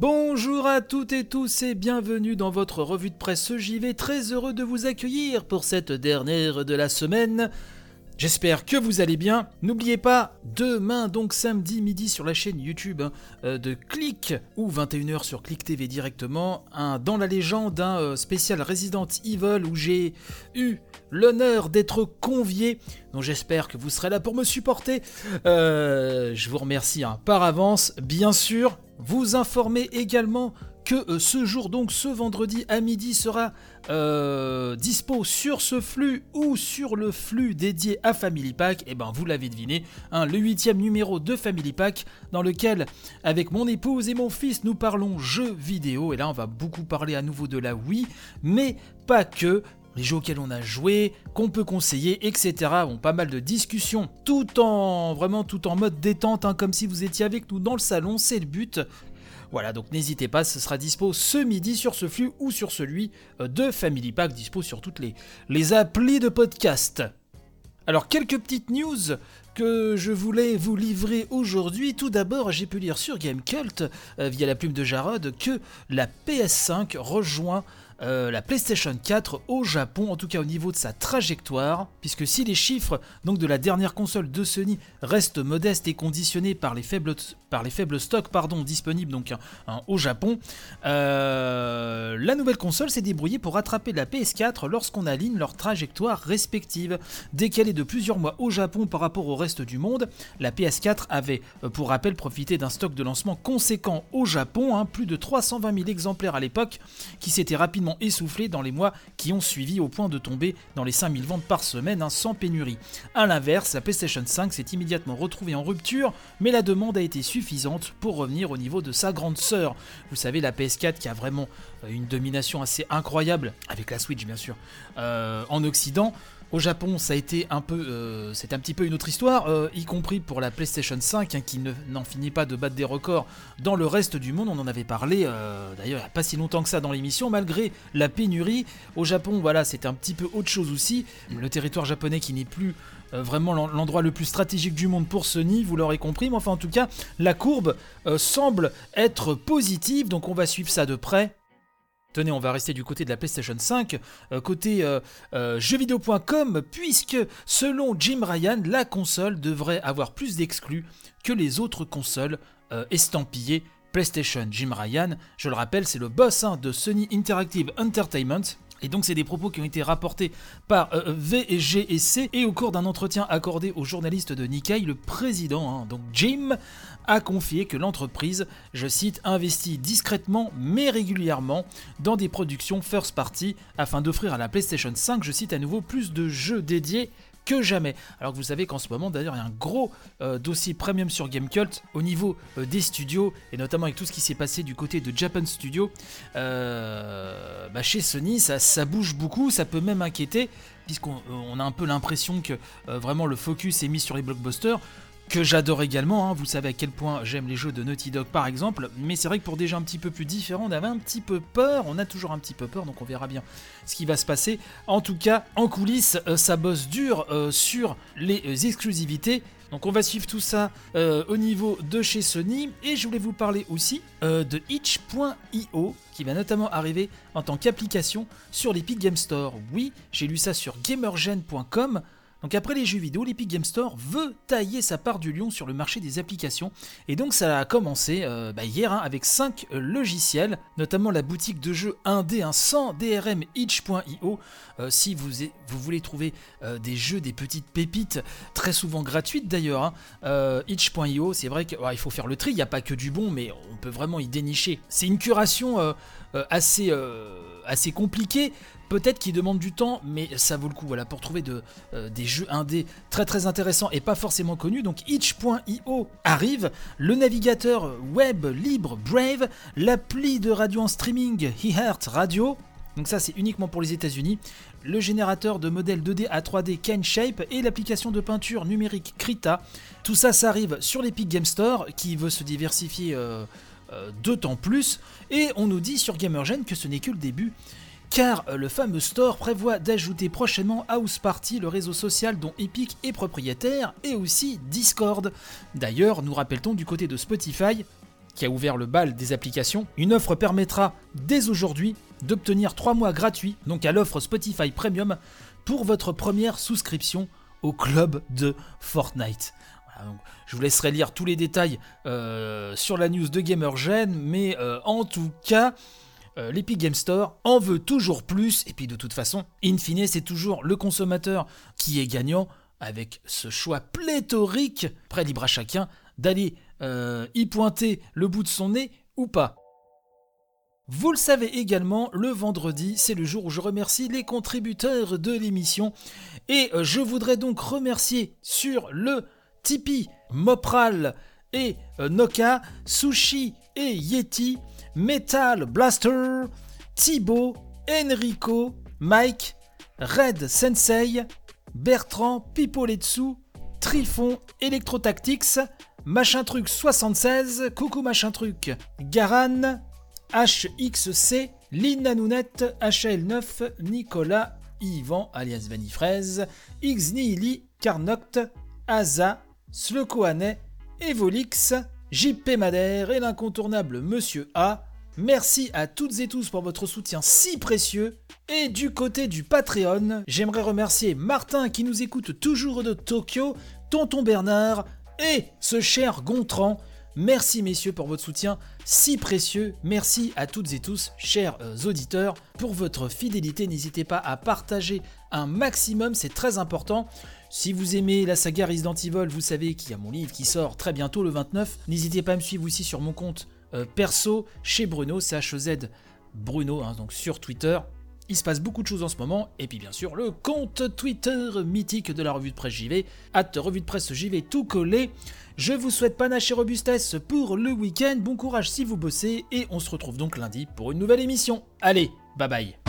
Bonjour à toutes et tous et bienvenue dans votre revue de presse JV. Très heureux de vous accueillir pour cette dernière de la semaine. J'espère que vous allez bien. N'oubliez pas, demain, donc samedi midi sur la chaîne YouTube hein, euh, de Click ou 21h sur Click TV directement, un dans la légende, un euh, spécial Resident Evil où j'ai eu l'honneur d'être convié. Donc j'espère que vous serez là pour me supporter. Euh, je vous remercie hein, par avance. Bien sûr, vous informez également que euh, ce jour, donc ce vendredi à midi, sera euh, dispo sur ce flux ou sur le flux dédié à Family Pack. Et eh ben vous l'avez deviné, hein, le huitième numéro de Family Pack, dans lequel, avec mon épouse et mon fils, nous parlons jeux vidéo. Et là, on va beaucoup parler à nouveau de la Wii, mais pas que les jeux auxquels on a joué, qu'on peut conseiller, etc. Bon, pas mal de discussions, tout en vraiment tout en mode détente, hein, comme si vous étiez avec nous dans le salon, c'est le but. Voilà, donc n'hésitez pas, ce sera dispo ce midi sur ce flux ou sur celui euh, de Family Pack, dispo sur toutes les, les applis de podcast. Alors, quelques petites news que je voulais vous livrer aujourd'hui. Tout d'abord, j'ai pu lire sur Gamecult, euh, via la plume de Jarod, que la PS5 rejoint euh, la PlayStation 4 au Japon, en tout cas au niveau de sa trajectoire, puisque si les chiffres donc de la dernière console de Sony restent modestes et conditionnés par les faibles, par les faibles stocks pardon, disponibles donc, hein, au Japon, euh, la nouvelle console s'est débrouillée pour rattraper la PS4 lorsqu'on aligne leurs trajectoires respectives. Décalée de plusieurs mois au Japon par rapport au reste du monde, la PS4 avait, euh, pour rappel, profité d'un stock de lancement conséquent au Japon, hein, plus de 320 000 exemplaires à l'époque, qui s'était rapidement essoufflé dans les mois qui ont suivi au point de tomber dans les 5000 ventes par semaine hein, sans pénurie. A l'inverse, la PlayStation 5 s'est immédiatement retrouvée en rupture, mais la demande a été suffisante pour revenir au niveau de sa grande sœur. Vous savez, la PS4 qui a vraiment euh, une domination assez incroyable, avec la Switch bien sûr, euh, en Occident. Au Japon, ça a été un peu, euh, c'est un petit peu une autre histoire, euh, y compris pour la PlayStation 5, hein, qui n'en finit pas de battre des records dans le reste du monde. On en avait parlé, euh, d'ailleurs, il n'y a pas si longtemps que ça dans l'émission, malgré la pénurie. Au Japon, voilà, c'était un petit peu autre chose aussi. Le territoire japonais qui n'est plus vraiment l'endroit le plus stratégique du monde pour Sony, vous l'aurez compris. Mais enfin, en tout cas, la courbe semble être positive, donc on va suivre ça de près. Tenez, on va rester du côté de la PlayStation 5, euh, côté euh, euh, jeuxvideo.com, puisque selon Jim Ryan, la console devrait avoir plus d'exclus que les autres consoles estampillées PlayStation. Jim Ryan, je le rappelle, c'est le boss hein, de Sony Interactive Entertainment. Et donc c'est des propos qui ont été rapportés par VGC et au cours d'un entretien accordé au journaliste de Nikkei, le président, hein, donc Jim, a confié que l'entreprise, je cite, investit discrètement mais régulièrement dans des productions first party afin d'offrir à la PlayStation 5, je cite à nouveau, plus de jeux dédiés que jamais. Alors que vous savez qu'en ce moment, d'ailleurs, il y a un gros euh, dossier premium sur Gamecult au niveau euh, des studios, et notamment avec tout ce qui s'est passé du côté de Japan Studio. Euh, bah, chez Sony, ça, ça, bouge beaucoup, ça peut même inquiéter, puisqu'on a un peu l'impression que vraiment le focus est mis sur les blockbusters que j'adore également, hein. vous savez à quel point j'aime les jeux de Naughty Dog par exemple, mais c'est vrai que pour des jeux un petit peu plus différents, on avait un petit peu peur, on a toujours un petit peu peur, donc on verra bien ce qui va se passer. En tout cas, en coulisses, euh, ça bosse dur euh, sur les euh, exclusivités, donc on va suivre tout ça au niveau de chez Sony, et je voulais vous parler aussi de itch.io, qui va notamment arriver en tant qu'application sur l'Epic Game Store. Oui, j'ai lu ça sur gamergen.com. Donc après les jeux vidéo, l'Epic Game Store veut tailler sa part du lion sur le marché des applications. Et donc ça a commencé euh, bah, hier hein, avec 5 euh, logiciels, notamment la boutique de jeux 1D hein, sans DRM itch.io. Euh, si vous, voulez trouver des jeux, des petites pépites, très souvent gratuites d'ailleurs, hein, c'est vrai qu'il faut faire le tri, il n'y a pas que du bon, mais on peut vraiment y dénicher. C'est une curation assez compliquée peut-être qu'il demande du temps, mais ça vaut le coup. Voilà, pour trouver euh, des jeux indés très très intéressants et pas forcément connus. Donc itch.io arrive, le navigateur web libre Brave, l'appli de radio en streaming eHeart Radio. Donc ça c'est uniquement pour les États-Unis. Le générateur de modèles 2D à 3D KineShape et l'application de peinture numérique Krita. Tout ça, ça arrive sur l'Epic Game Store qui veut se diversifier euh, euh, d'autant plus. Et on nous dit sur Gamergen que ce n'est que le début car euh, le fameux store prévoit d'ajouter prochainement House Party, le réseau social dont Epic est propriétaire, et aussi Discord. D'ailleurs, nous rappelle-t-on du côté de Spotify qui a ouvert le bal des applications. Une offre permettra dès aujourd'hui d'obtenir 3 mois gratuits, donc à l'offre Spotify Premium, pour votre première souscription au club de Fortnite. je vous laisserai lire tous les détails euh, sur la news de GamerGen, mais euh, en tout cas, euh, l'Epic Game Store en veut toujours plus, et puis de toute façon, in fine, c'est toujours le consommateur qui est gagnant avec ce choix pléthorique, prêt libre à chacun, d'aller y pointer le bout de son nez ou pas. Vous le savez également, le vendredi, c'est le jour où je remercie les contributeurs de l'émission. Et euh, je voudrais donc remercier sur le Tipeee Mopral et euh, Noka, Sushi et Yeti, Metal Blaster, Thibaut, Enrico, Mike, Red Sensei, Bertrand Pipoletsu, Trifon Electrotactics, Machin Truc 76, Coucou Machin Truc, Garan, HXC, Lina Nounette, HL9, Nicolas, Yvan alias Vanifraise, Xnili, Carnoct, Aza, Slekoane, Evolix, JP Madère et l'incontournable Monsieur A. Merci à toutes et tous pour votre soutien si précieux. Et du côté du Patreon, j'aimerais remercier Martin qui nous écoute toujours de Tokyo, Tonton Bernard et ce cher Gontran Merci messieurs pour votre soutien si précieux. Merci à toutes et tous, chers euh, auditeurs, pour votre fidélité. N'hésitez pas à partager un maximum, c'est très important. Si vous aimez la saga Resident Evil, vous savez qu'il y a mon livre qui sort très bientôt le 29. N'hésitez pas à me suivre aussi sur mon compte euh, perso chez Bruno, C-H-E-Z Bruno, hein, donc sur Twitter. Il se passe beaucoup de choses en ce moment, et puis bien sûr le compte Twitter mythique de la revue de presse JV, at revue de presse JV tout collé. Je vous souhaite panache et robustesse pour le week-end, bon courage si vous bossez, et on se retrouve donc lundi pour une nouvelle émission. Allez, bye bye